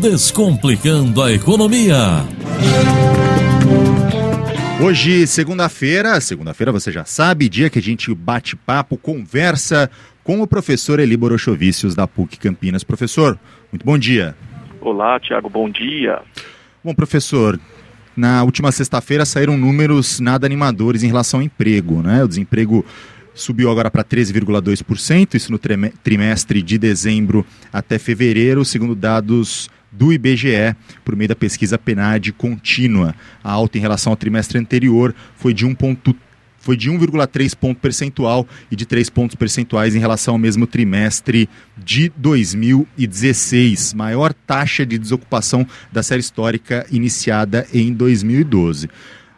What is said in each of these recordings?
Descomplicando a Economia. Hoje, segunda-feira, segunda-feira você já sabe, dia que a gente bate papo, conversa com o professor Eli Borochovicius da PUC Campinas. Professor, muito bom dia. Olá, Tiago, bom dia. Bom, professor, na última sexta-feira saíram números nada animadores em relação ao emprego, né? O desemprego subiu agora para 13,2%, isso no trimestre de dezembro até fevereiro, segundo dados do IBGE, por meio da pesquisa PNAD contínua. A alta em relação ao trimestre anterior foi de 1,3%. Foi de 1,3 ponto percentual e de 3 pontos percentuais em relação ao mesmo trimestre de 2016, maior taxa de desocupação da série histórica iniciada em 2012.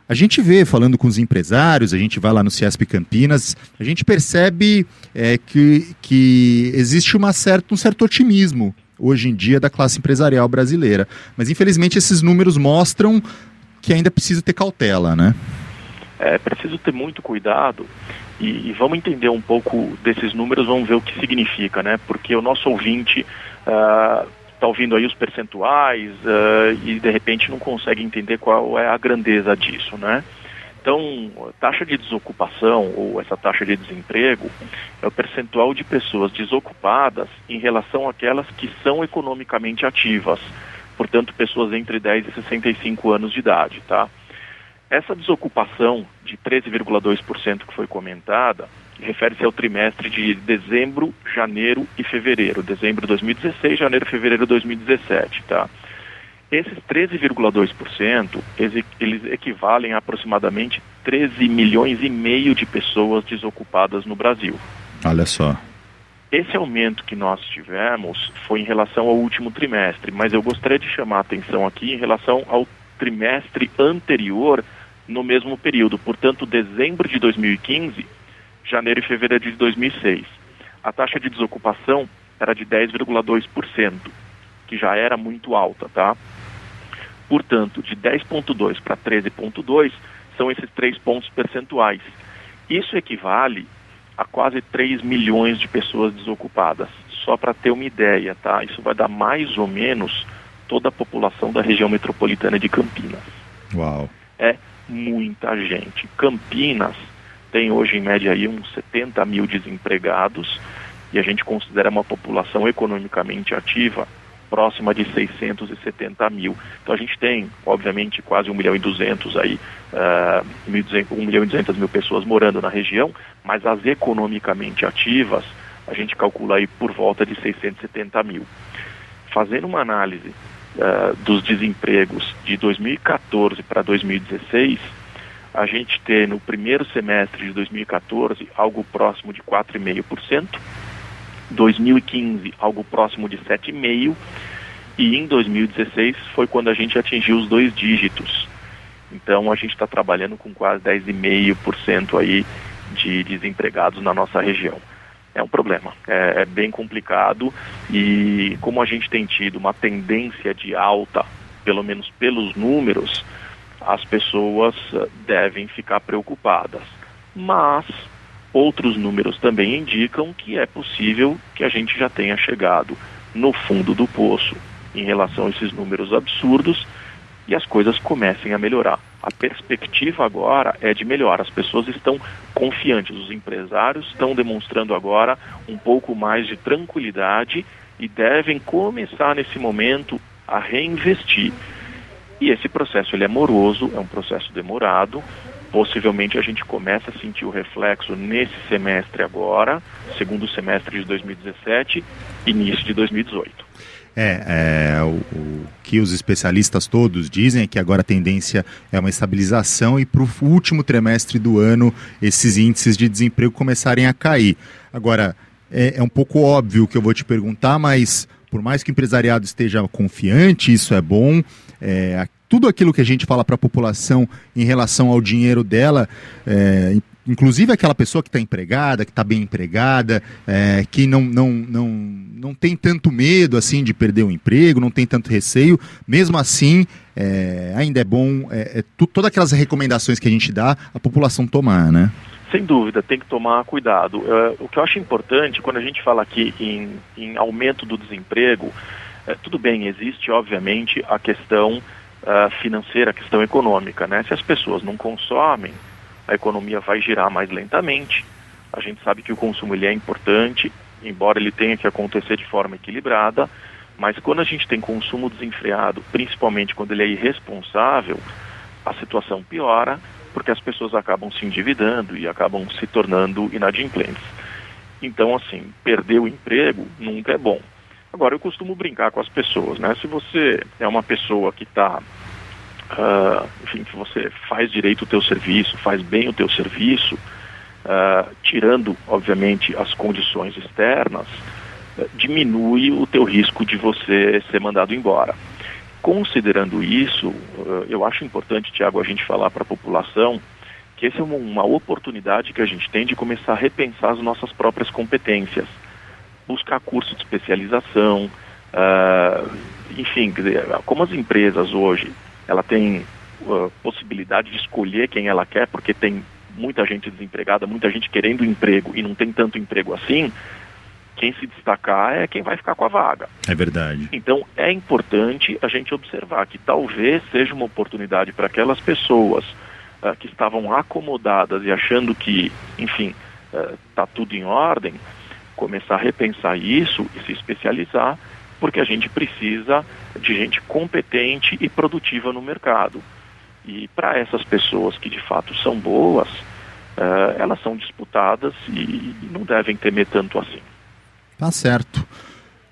A gente vê, falando com os empresários, a gente vai lá no Ciesp Campinas, a gente percebe é, que, que existe uma certa, um certo otimismo hoje em dia da classe empresarial brasileira. Mas infelizmente esses números mostram que ainda precisa ter cautela, né? É preciso ter muito cuidado e, e vamos entender um pouco desses números, vamos ver o que significa, né? Porque o nosso ouvinte uh, está ouvindo aí os percentuais uh, e de repente não consegue entender qual é a grandeza disso, né? Então, taxa de desocupação ou essa taxa de desemprego é o percentual de pessoas desocupadas em relação àquelas que são economicamente ativas, portanto, pessoas entre 10 e 65 anos de idade, tá? Essa desocupação de 13,2% que foi comentada refere-se ao trimestre de dezembro, janeiro e fevereiro. Dezembro de 2016, janeiro e fevereiro de 2017, tá? Esses 13,2%, eles equivalem a aproximadamente 13 milhões e meio de pessoas desocupadas no Brasil. Olha só. Esse aumento que nós tivemos foi em relação ao último trimestre, mas eu gostaria de chamar a atenção aqui em relação ao trimestre anterior no mesmo período, portanto, dezembro de 2015 janeiro e fevereiro de 2006. A taxa de desocupação era de 10,2%, que já era muito alta, tá? Portanto, de 10,2 para 13,2 são esses três pontos percentuais. Isso equivale a quase 3 milhões de pessoas desocupadas. Só para ter uma ideia, tá? Isso vai dar mais ou menos toda a população da região metropolitana de Campinas. Uau! É muita gente. Campinas tem hoje em média aí uns 70 mil desempregados e a gente considera uma população economicamente ativa próxima de 670 mil. Então a gente tem, obviamente, quase 1 milhão e 200 aí, uh, 1 milhão e 200 mil pessoas morando na região, mas as economicamente ativas, a gente calcula aí por volta de 670 mil. Fazendo uma análise uh, dos desempregos de 2014 para 2016, a gente ter no primeiro semestre de 2014 algo próximo de 4,5%, 2015 algo próximo de 7,5% e em 2016 foi quando a gente atingiu os dois dígitos. Então a gente está trabalhando com quase 10,5% aí de desempregados na nossa região. É um problema, é, é bem complicado e como a gente tem tido uma tendência de alta, pelo menos pelos números, as pessoas eh, devem ficar preocupadas. Mas outros números também indicam que é possível que a gente já tenha chegado no fundo do poço em relação a esses números absurdos e as coisas comecem a melhorar. A perspectiva agora é de melhor. As pessoas estão confiantes, os empresários estão demonstrando agora um pouco mais de tranquilidade e devem começar nesse momento a reinvestir. E esse processo ele é moroso, é um processo demorado. Possivelmente a gente começa a sentir o reflexo nesse semestre agora, segundo semestre de 2017, início de 2018. É, é o, o, que os especialistas todos dizem é que agora a tendência é uma estabilização e para o último trimestre do ano esses índices de desemprego começarem a cair. Agora, é, é um pouco óbvio o que eu vou te perguntar, mas por mais que o empresariado esteja confiante, isso é bom. É, tudo aquilo que a gente fala para a população em relação ao dinheiro dela, é, inclusive aquela pessoa que está empregada, que está bem empregada, é, que não, não, não, não tem tanto medo assim de perder o emprego, não tem tanto receio, mesmo assim é, ainda é bom é, é todas aquelas recomendações que a gente dá a população tomar, né? Sem dúvida, tem que tomar cuidado. Uh, o que eu acho importante, quando a gente fala aqui em, em aumento do desemprego, É, tudo bem, existe obviamente a questão uh, financeira, a questão econômica, né? Se as pessoas não consomem, a economia vai girar mais lentamente. A gente sabe que o consumo ele é importante, embora ele tenha que acontecer de forma equilibrada, mas quando a gente tem consumo desenfreado, principalmente quando ele é irresponsável, a situação piora, porque as pessoas acabam se endividando e acabam se tornando inadimplentes. Então, assim, perder o emprego nunca é bom. Agora, eu costumo brincar com as pessoas, né? Se você é uma pessoa que está, uh, ah, enfim, que você faz direito o teu serviço, faz bem o teu serviço, uh, tirando, obviamente, as condições externas, uh, diminui o teu risco de você ser mandado embora. Considerando isso, eu acho importante, Tiago, a gente falar para a população que essa é uma, uma oportunidade que a gente tem de começar a repensar as nossas próprias competências buscar curso de especialização, uh, enfim, como as empresas hoje, ela tem uh, possibilidade de escolher quem ela quer, porque tem muita gente desempregada, muita gente querendo emprego e não tem tanto emprego assim, quem se destacar é quem vai ficar com a vaga. É verdade. Então é importante a gente observar que talvez seja uma oportunidade para aquelas pessoas uh, que estavam acomodadas e achando que, enfim, está uh, tudo em ordem, começar a repensar isso e se especializar, porque a gente precisa de gente competente e produtiva no mercado. E para essas pessoas que de fato são boas, uh, elas são disputadas e não devem temer tanto assim. Tá certo.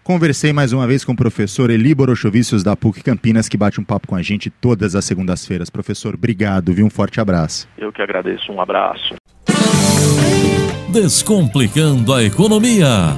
Conversei mais uma vez com o professor Eli Borochovicius da PUC Campinas, que bate um papo com a gente todas as segundas-feiras. Professor, obrigado, viu? Um forte abraço. Eu que agradeço, um abraço. Descomplicando a Economia.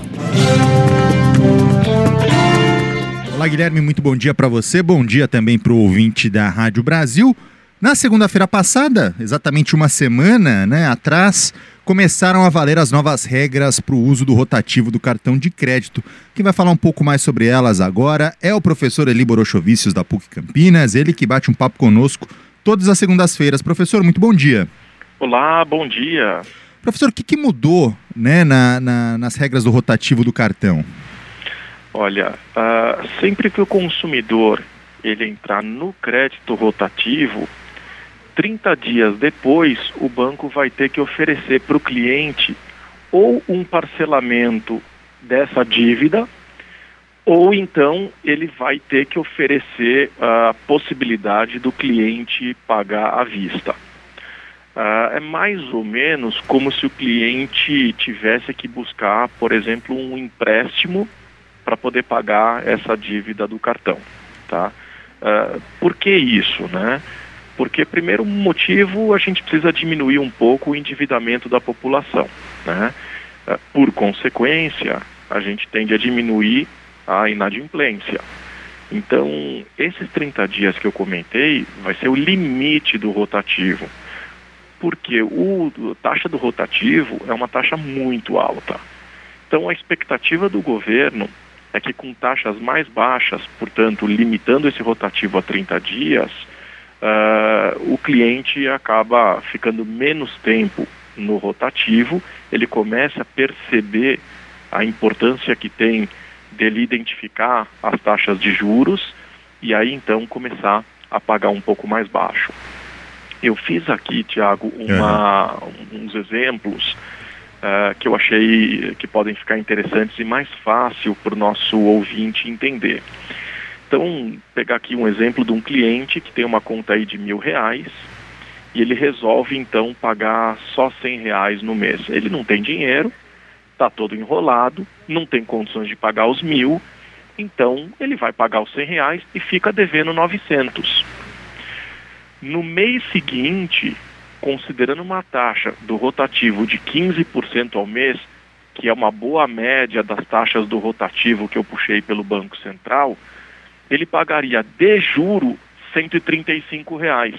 Olá, Guilherme, muito bom dia para você. Bom dia também para o ouvinte da Rádio Brasil. Na segunda-feira passada, exatamente uma semana né, atrás, começaram a valer as novas regras para o uso do rotativo do cartão de crédito. Quem vai falar um pouco mais sobre elas agora é o professor Eli Borochovicius da PUC Campinas, ele que bate um papo conosco todas as segundas-feiras. Professor, muito bom dia. Olá, bom dia. Professor, o que, que mudou né, na, na, nas regras do rotativo do cartão? Olha, uh, sempre que o consumidor ele entrar no crédito rotativo, 30 dias depois o banco vai ter que oferecer para o cliente ou um parcelamento dessa dívida, ou então ele vai ter que oferecer a possibilidade do cliente pagar à vista. Uh, é mais ou menos como se o cliente tivesse que buscar, por exemplo, um empréstimo para poder pagar essa dívida do cartão, tá? Uh, por que isso, né? Porque, primeiro motivo, a gente precisa diminuir um pouco o endividamento da população, né? Uh, por consequência, a gente tende a diminuir a inadimplência. Então, esses 30 dias que eu comentei vai ser o limite do rotativo porque o, a taxa do rotativo é uma taxa muito alta. Então, a expectativa do governo é que com taxas mais baixas, portanto, limitando esse rotativo a 30 dias, uh, o cliente acaba ficando menos tempo no rotativo, ele começa a perceber a importância que tem dele identificar as taxas de juros e aí então começar a pagar um pouco mais baixo. Eu fiz aqui, Tiago, uhum. uns exemplos uh, que eu achei que podem ficar interessantes e mais fácil para o nosso ouvinte entender. Então, pegar aqui um exemplo de um cliente que tem uma conta aí de mil reais e ele resolve então pagar só cem reais no mês. Ele não tem dinheiro, está todo enrolado, não tem condições de pagar os mil, então ele vai pagar os cem reais e fica devendo 900. No mês seguinte, considerando uma taxa do rotativo de 15% ao mês, que é uma boa média das taxas do rotativo que eu puxei pelo Banco Central, ele pagaria de juro 135 reais.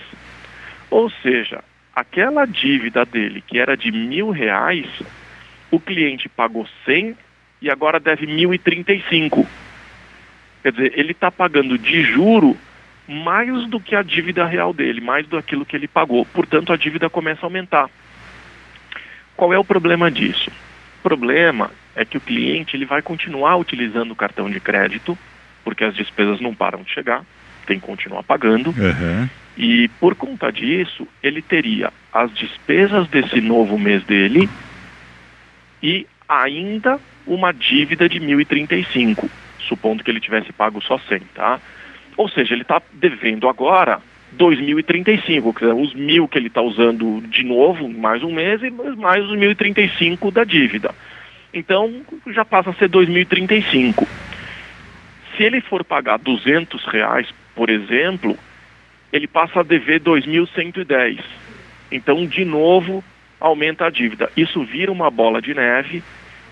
Ou seja, aquela dívida dele que era de mil reais, o cliente pagou 100 e agora deve 1.035. Quer dizer, ele está pagando de juro mais do que a dívida real dele, mais do aquilo que ele pagou. Portanto, a dívida começa a aumentar. Qual é o problema disso? O problema é que o cliente ele vai continuar utilizando o cartão de crédito porque as despesas não param de chegar, tem que continuar pagando. Uhum. E por conta disso, ele teria as despesas desse novo mês dele e ainda uma dívida de 1.035, supondo que ele tivesse pago só 100, tá? Ou seja, ele está devendo agora 2.035, quer dizer, os mil que ele está usando de novo, mais um mês, e mais os 1.035 da dívida. Então, já passa a ser 2.035. Se ele for pagar 200 reais, por exemplo, ele passa a dever 2.110. Então, de novo, aumenta a dívida. Isso vira uma bola de neve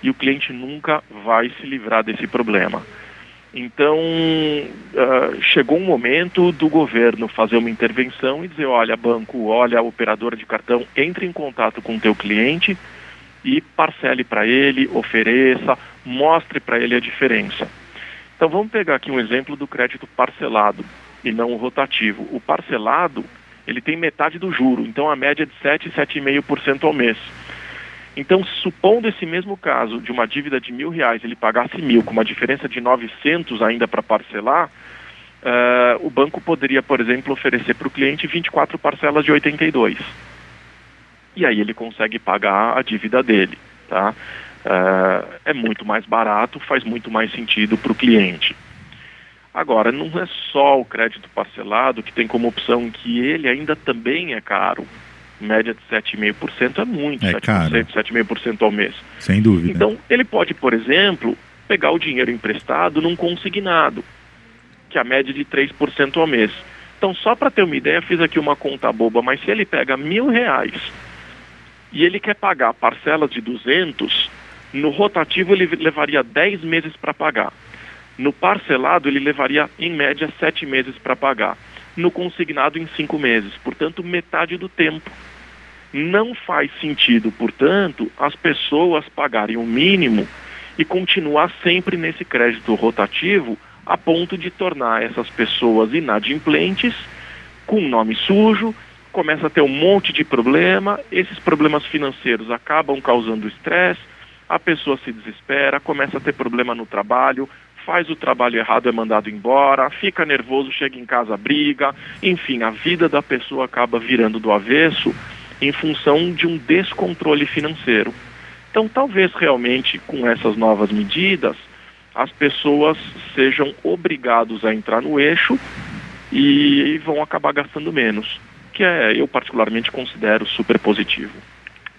e o cliente nunca vai se livrar desse problema. Então, uh, chegou um momento do governo fazer uma intervenção e dizer, olha, banco, olha, operadora de cartão, entre em contato com o teu cliente e parcele para ele, ofereça, mostre para ele a diferença. Então, vamos pegar aqui um exemplo do crédito parcelado e não o rotativo. O parcelado, ele tem metade do juro, então a média é de 7, 7,5% ao mês. Então, supondo esse mesmo caso de uma dívida de mil reais, ele pagasse mil, com uma diferença de 900 ainda para parcelar, uh, o banco poderia, por exemplo, oferecer para o cliente 24 parcelas de 82. E aí ele consegue pagar a dívida dele, tá? Uh, é muito mais barato, faz muito mais sentido para o cliente. Agora, não é só o crédito parcelado que tem como opção que ele ainda também é caro média de 7,5% é muito, é 7%, 7,5% ao mês. Sem dúvida. Então, ele pode, por exemplo, pegar o dinheiro emprestado num consignado, que é a média de 3% ao mês. Então, só para ter uma ideia, fiz aqui uma conta boba, mas se ele pega mil reais e ele quer pagar parcelas de 200, no rotativo ele levaria 10 meses para pagar. No parcelado, ele levaria, em média, 7 meses para pagar. No consignado, em 5 meses. Portanto, metade do tempo. Não faz sentido, portanto, as pessoas pagarem o mínimo e continuar sempre nesse crédito rotativo a ponto de tornar essas pessoas inadimplentes, com nome sujo, começa a ter um monte de problema, esses problemas financeiros acabam causando estresse, a pessoa se desespera, começa a ter problema no trabalho, faz o trabalho errado, é mandado embora, fica nervoso, chega em casa, briga, enfim, a vida da pessoa acaba virando do avesso em função de um descontrole financeiro. Então, talvez realmente com essas novas medidas, as pessoas sejam obrigados a entrar no eixo e vão acabar gastando menos, que é eu particularmente considero super positivo.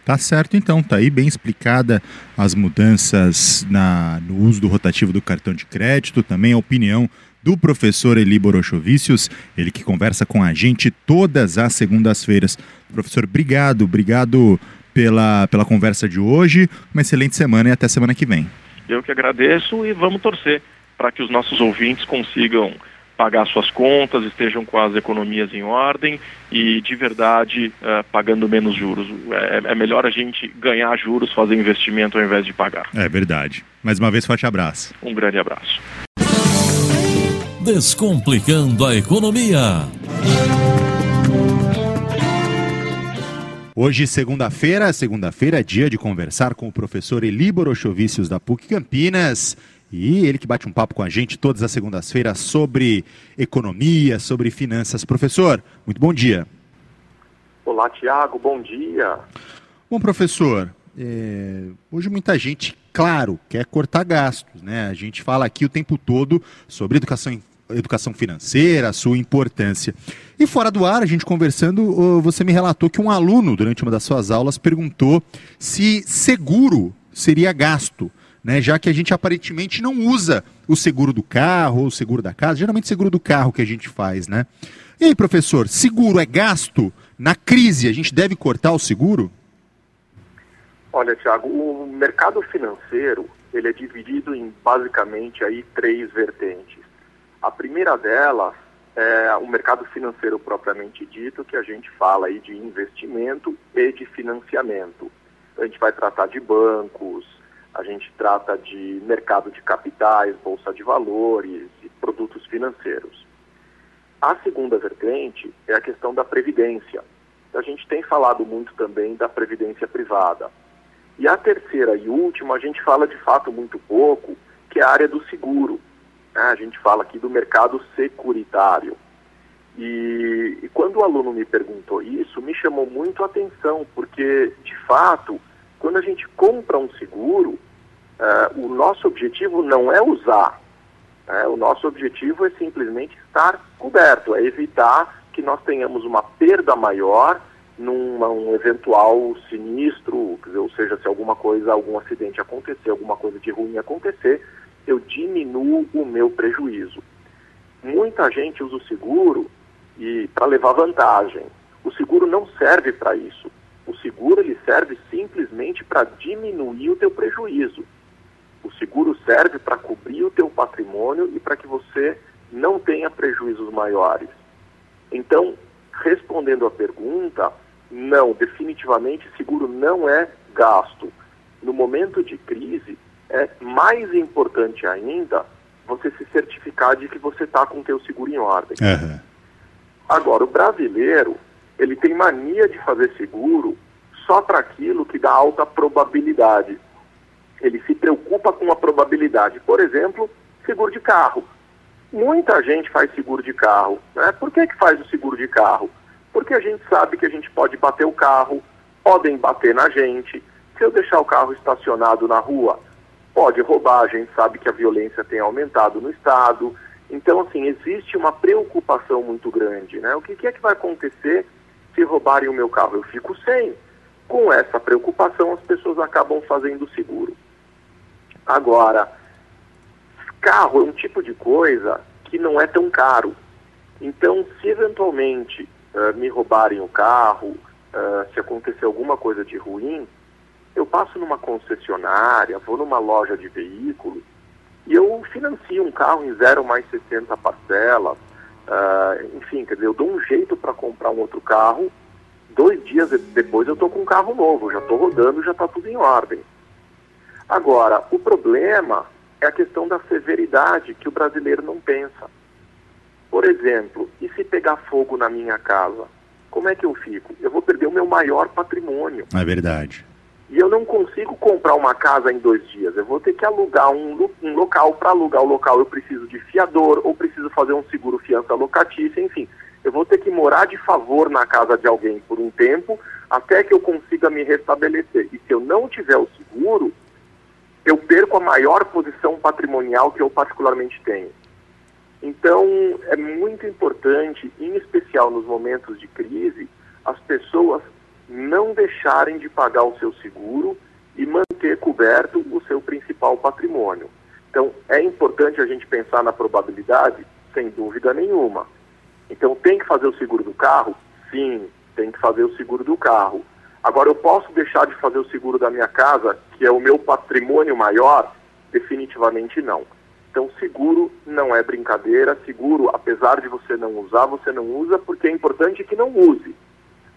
Tá certo então, tá aí bem explicada as mudanças na, no uso do rotativo do cartão de crédito, também a opinião do professor Eli Borochovicius, ele que conversa com a gente todas as segundas-feiras. Professor, obrigado, obrigado pela, pela conversa de hoje. Uma excelente semana e até semana que vem. Eu que agradeço e vamos torcer para que os nossos ouvintes consigam pagar suas contas, estejam com as economias em ordem e, de verdade, uh, pagando menos juros. É, é, melhor a gente ganhar juros, fazer investimento ao invés de pagar. É verdade. Mais uma vez, forte abraço. Um grande abraço. Descomplicando a economia. Hoje, segunda-feira, segunda-feira é dia de conversar com o professor Eli Borochovicius da PUC Campinas. E ele que bate um papo com a gente todas as segundas-feiras sobre economia, sobre finanças. Professor, muito bom dia. Olá, Tiago, bom dia. Bom, professor, é, hoje muita gente, claro, quer cortar gastos, né? A gente fala aqui o tempo todo sobre educação educação financeira, a sua importância. E fora do ar, a gente conversando, você me relatou que um aluno, durante uma das suas aulas, perguntou se seguro seria gasto. Né, já que a gente aparentemente não usa o seguro do carro ou o seguro da casa, geralmente seguro do carro que a gente faz, né? E aí, professor, seguro é gasto? Na crise, a gente deve cortar o seguro? Olha, Tiago, o mercado financeiro ele é dividido em basicamente aí três vertentes. A primeira delas é o mercado financeiro propriamente dito, que a gente fala aí de investimento e de financiamento. A gente vai tratar de bancos, a gente trata de mercado de capitais, bolsa de valores e produtos financeiros. A segunda vertente é a questão da previdência. A gente tem falado muito também da previdência privada. E a terceira e última, a gente fala de fato muito pouco, que é a área do seguro? A gente fala aqui do mercado securitário. E, e, quando o aluno me perguntou isso, me chamou muito a atenção, porque, de fato, quando a gente compra um seguro, uh, o nosso objetivo não é usar. Né? O nosso objetivo é simplesmente estar coberto, é evitar que nós tenhamos uma perda maior num um eventual sinistro, ou seja, se alguma coisa, algum acidente acontecer, alguma coisa de ruim acontecer, eu diminuo o meu prejuízo. Muita gente usa o seguro e para levar vantagem. O seguro não serve para isso. O seguro ele serve simplesmente para diminuir o teu prejuízo. O seguro serve para cobrir o teu patrimônio e para que você não tenha prejuízos maiores. Então, respondendo à pergunta, não, definitivamente seguro não é gasto. No momento de crise, é mais importante ainda você se certificar de que você está com o teu seguro em ordem. Uhum. Agora, o brasileiro, ele tem mania de fazer seguro só para aquilo que dá alta probabilidade. Ele se preocupa com a probabilidade. Por exemplo, seguro de carro. Muita gente faz seguro de carro. Né? Por que, que faz o seguro de carro? Porque a gente sabe que a gente pode bater o carro, podem bater na gente. Se eu deixar o carro estacionado na rua, pode roubar. A gente sabe que a violência tem aumentado no Estado. Então, assim, existe uma preocupação muito grande. Né? O que, que é que vai acontecer se roubarem o meu carro? Eu fico sem. Com essa preocupação, as pessoas acabam fazendo seguro. Agora, carro é um tipo de coisa que não é tão caro. Então, se eventualmente uh, me roubarem o carro, uh, se acontecer alguma coisa de ruim, eu passo numa concessionária, vou numa loja de veículos e eu financio um carro em zero mais 60 parcelas. Uh, enfim, quer dizer, eu dou um jeito para comprar um outro carro. Dois dias depois eu estou com um carro novo, já estou rodando, já está tudo em ordem. Agora, o problema é a questão da severidade que o brasileiro não pensa. Por exemplo, e se pegar fogo na minha casa? Como é que eu fico? Eu vou perder o meu maior patrimônio. É verdade. E eu não consigo comprar uma casa em dois dias. Eu vou ter que alugar um, um local. Para alugar o local, eu preciso de fiador, ou preciso fazer um seguro fiança locatícia, enfim. Eu vou ter que morar de favor na casa de alguém por um tempo, até que eu consiga me restabelecer. E se eu não tiver o seguro, eu perco a maior posição patrimonial que eu particularmente tenho. Então, é muito importante, em especial nos momentos de crise, as pessoas não deixarem de pagar o seu seguro e manter coberto o seu principal patrimônio. Então, é importante a gente pensar na probabilidade? Sem dúvida nenhuma. Então, tem que fazer o seguro do carro? Sim, tem que fazer o seguro do carro. Agora, eu posso deixar de fazer o seguro da minha casa, que é o meu patrimônio maior? Definitivamente não. Então, seguro não é brincadeira. Seguro, apesar de você não usar, você não usa porque é importante que não use.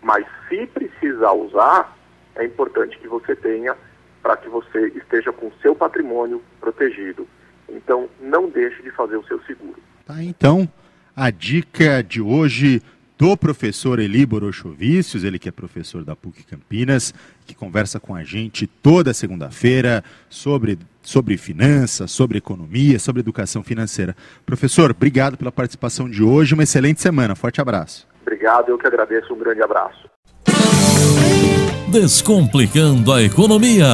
Mas se precisar usar, é importante que você tenha para que você esteja com o seu patrimônio protegido. Então, não deixe de fazer o seu seguro. Tá, então, a dica de hoje do professor Eli Borochovicius, ele que é professor da PUC Campinas, que conversa com a gente toda segunda-feira sobre, sobre finanças, sobre economia, sobre educação financeira. Professor, obrigado pela participação de hoje, uma excelente semana, forte abraço. Obrigado, eu que agradeço, um grande abraço. Descomplicando a economia.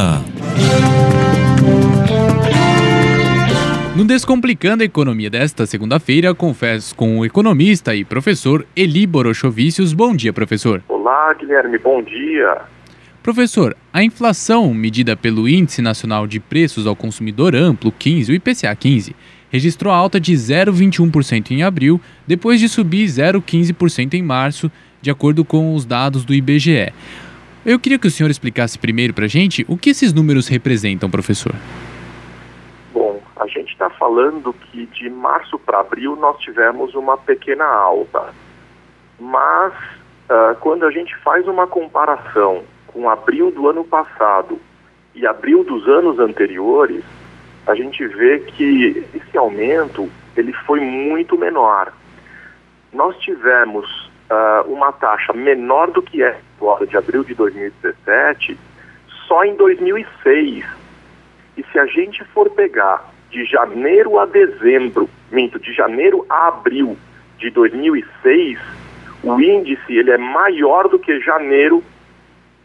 No Descomplicando a Economia desta segunda-feira, confesso com o economista e professor Eli Borochovicius. Bom dia, professor. Olá, Guilherme, bom dia. Professor, a inflação medida pelo Índice Nacional de Preços ao Consumidor Amplo, 15, o IPCA 15, registrou alta de 0,21% em abril, depois de subir 0,15% em março, de acordo com os dados do IBGE. Eu queria que o senhor explicasse primeiro para a gente o que esses números representam, professor gente está falando que de março para abril nós tivemos uma pequena alta. Mas uh, quando a gente faz uma comparação com abril do ano passado e abril dos anos anteriores, a gente vê que esse aumento ele foi muito menor. Nós tivemos uh, uma taxa menor do que é agora de abril de 2017 só em 2006. E se a gente for pegar de janeiro a dezembro, minto, de janeiro a abril de 2006, o índice ele é maior do que janeiro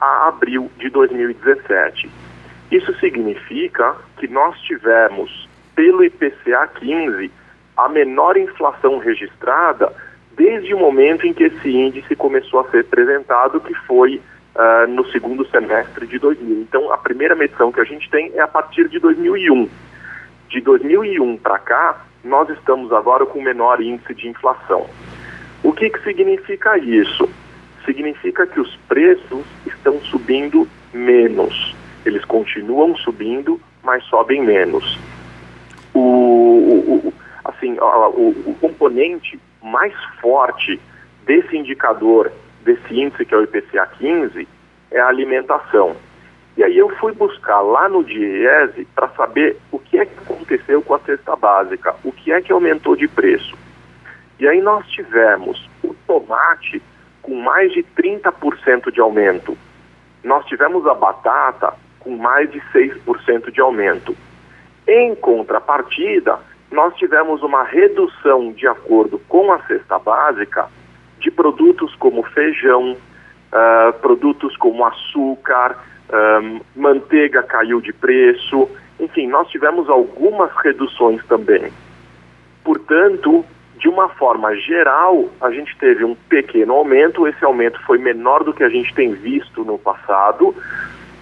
a abril de 2017. Isso significa que nós tivemos, pelo IPCA 15, a menor inflação registrada desde o momento em que esse índice começou a ser apresentado, que foi uh, no segundo semestre de 2000. Então, a primeira medição que a gente tem é a partir de 2001. De 2001 para cá, nós estamos agora com o menor índice de inflação. O que, que significa isso? Significa que os preços estão subindo menos. Eles continuam subindo, mas sobem menos. O, o, assim, o, o componente mais forte desse indicador, desse índice que é o IPCA 15, é a alimentação. E aí eu fui buscar lá no DIEESE para saber o que é que aconteceu com a cesta básica, o que é que aumentou de preço. E aí nós tivemos o tomate com mais de 30% de aumento. Nós tivemos a batata com mais de 6% de aumento. Em contrapartida, nós tivemos uma redução, de acordo com a cesta básica, de produtos como feijão, uh, produtos como açúcar, um, manteiga caiu de preço, enfim, nós tivemos algumas reduções também. Portanto, de uma forma geral, a gente teve um pequeno aumento, esse aumento foi menor do que a gente tem visto no passado,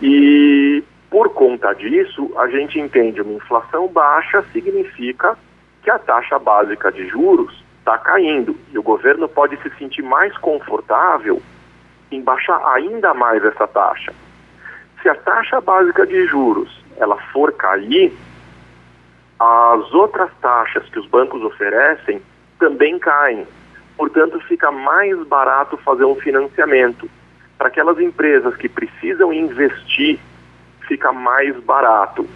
e por conta disso, a gente entende uma inflação baixa significa que a taxa básica de juros está caindo e o governo pode se sentir mais confortável em baixar ainda mais essa taxa. Se a taxa básica de juros ela for cair, as outras taxas que os bancos oferecem também caem. Portanto, fica mais barato fazer um financiamento. Para aquelas empresas que precisam investir, fica mais barato.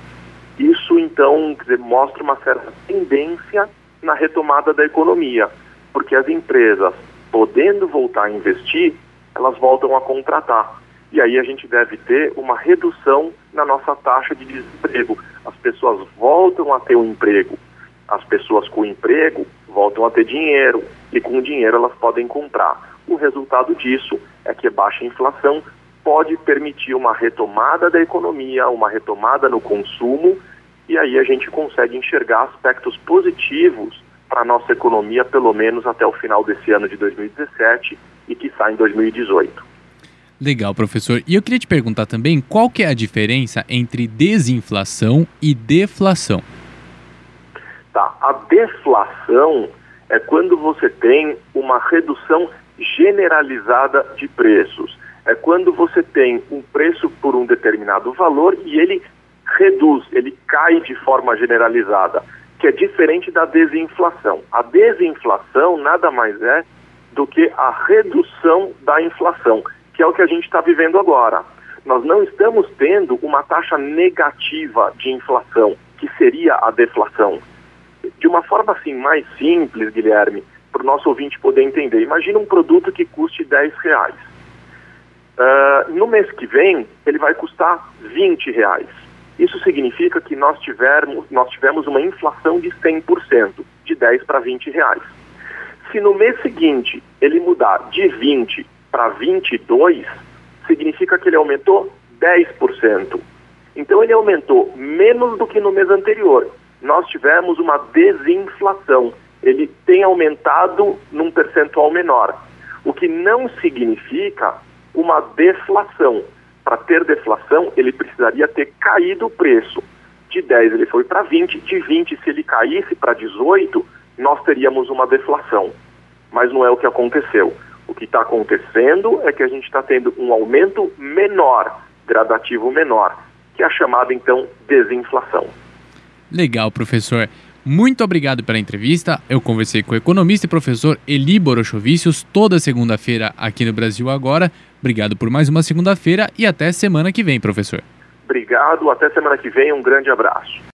Isso, então, dizer, mostra uma certa tendência na retomada da economia, porque as empresas, podendo voltar a investir, elas voltam a contratar. E aí a gente deve ter uma redução na nossa taxa de desemprego. As pessoas voltam a ter um emprego. As pessoas com emprego voltam a ter dinheiro e com o dinheiro elas podem comprar. O resultado disso é que baixa inflação pode permitir uma retomada da economia, uma retomada no consumo e aí a gente consegue enxergar aspectos positivos para a nossa economia, pelo menos até o final desse ano de 2017 e que sai em 2018. Legal, professor. E eu queria te perguntar também qual que é a diferença entre desinflação e deflação. Tá, a deflação é quando você tem uma redução generalizada de preços. É quando você tem um preço por um determinado valor e ele reduz, ele cai de forma generalizada, que é diferente da desinflação. A desinflação nada mais é do que a redução da inflação que é o que a gente está vivendo agora. Nós não estamos tendo uma taxa negativa de inflação, que seria a deflação. De uma forma assim mais simples, Guilherme, para o nosso ouvinte poder entender, imagina um produto que custe 10 reais. Uh, no mês que vem, ele vai custar 20 reais. Isso significa que nós, tivermos, nós tivemos uma inflação de 100%, de 10 para 20 reais. Se no mês seguinte ele mudar de 20 para 22, significa que ele aumentou 10%. Então ele aumentou menos do que no mês anterior. Nós tivemos uma desinflação. Ele tem aumentado num percentual menor. O que não significa uma deflação. Para ter deflação, ele precisaria ter caído o preço. De 10 ele foi para 20, de 20 se ele caísse para 18, nós teríamos uma deflação. Mas não é o que aconteceu. O que está acontecendo é que a gente está tendo um aumento menor, gradativo menor, que é a chamada então desinflação. Legal, professor. Muito obrigado pela entrevista. Eu conversei com o economista e professor Eli Borochovicius toda segunda-feira aqui no Brasil Agora. Obrigado por mais uma segunda-feira e até semana que vem, professor. Obrigado, até semana que vem. Um grande abraço.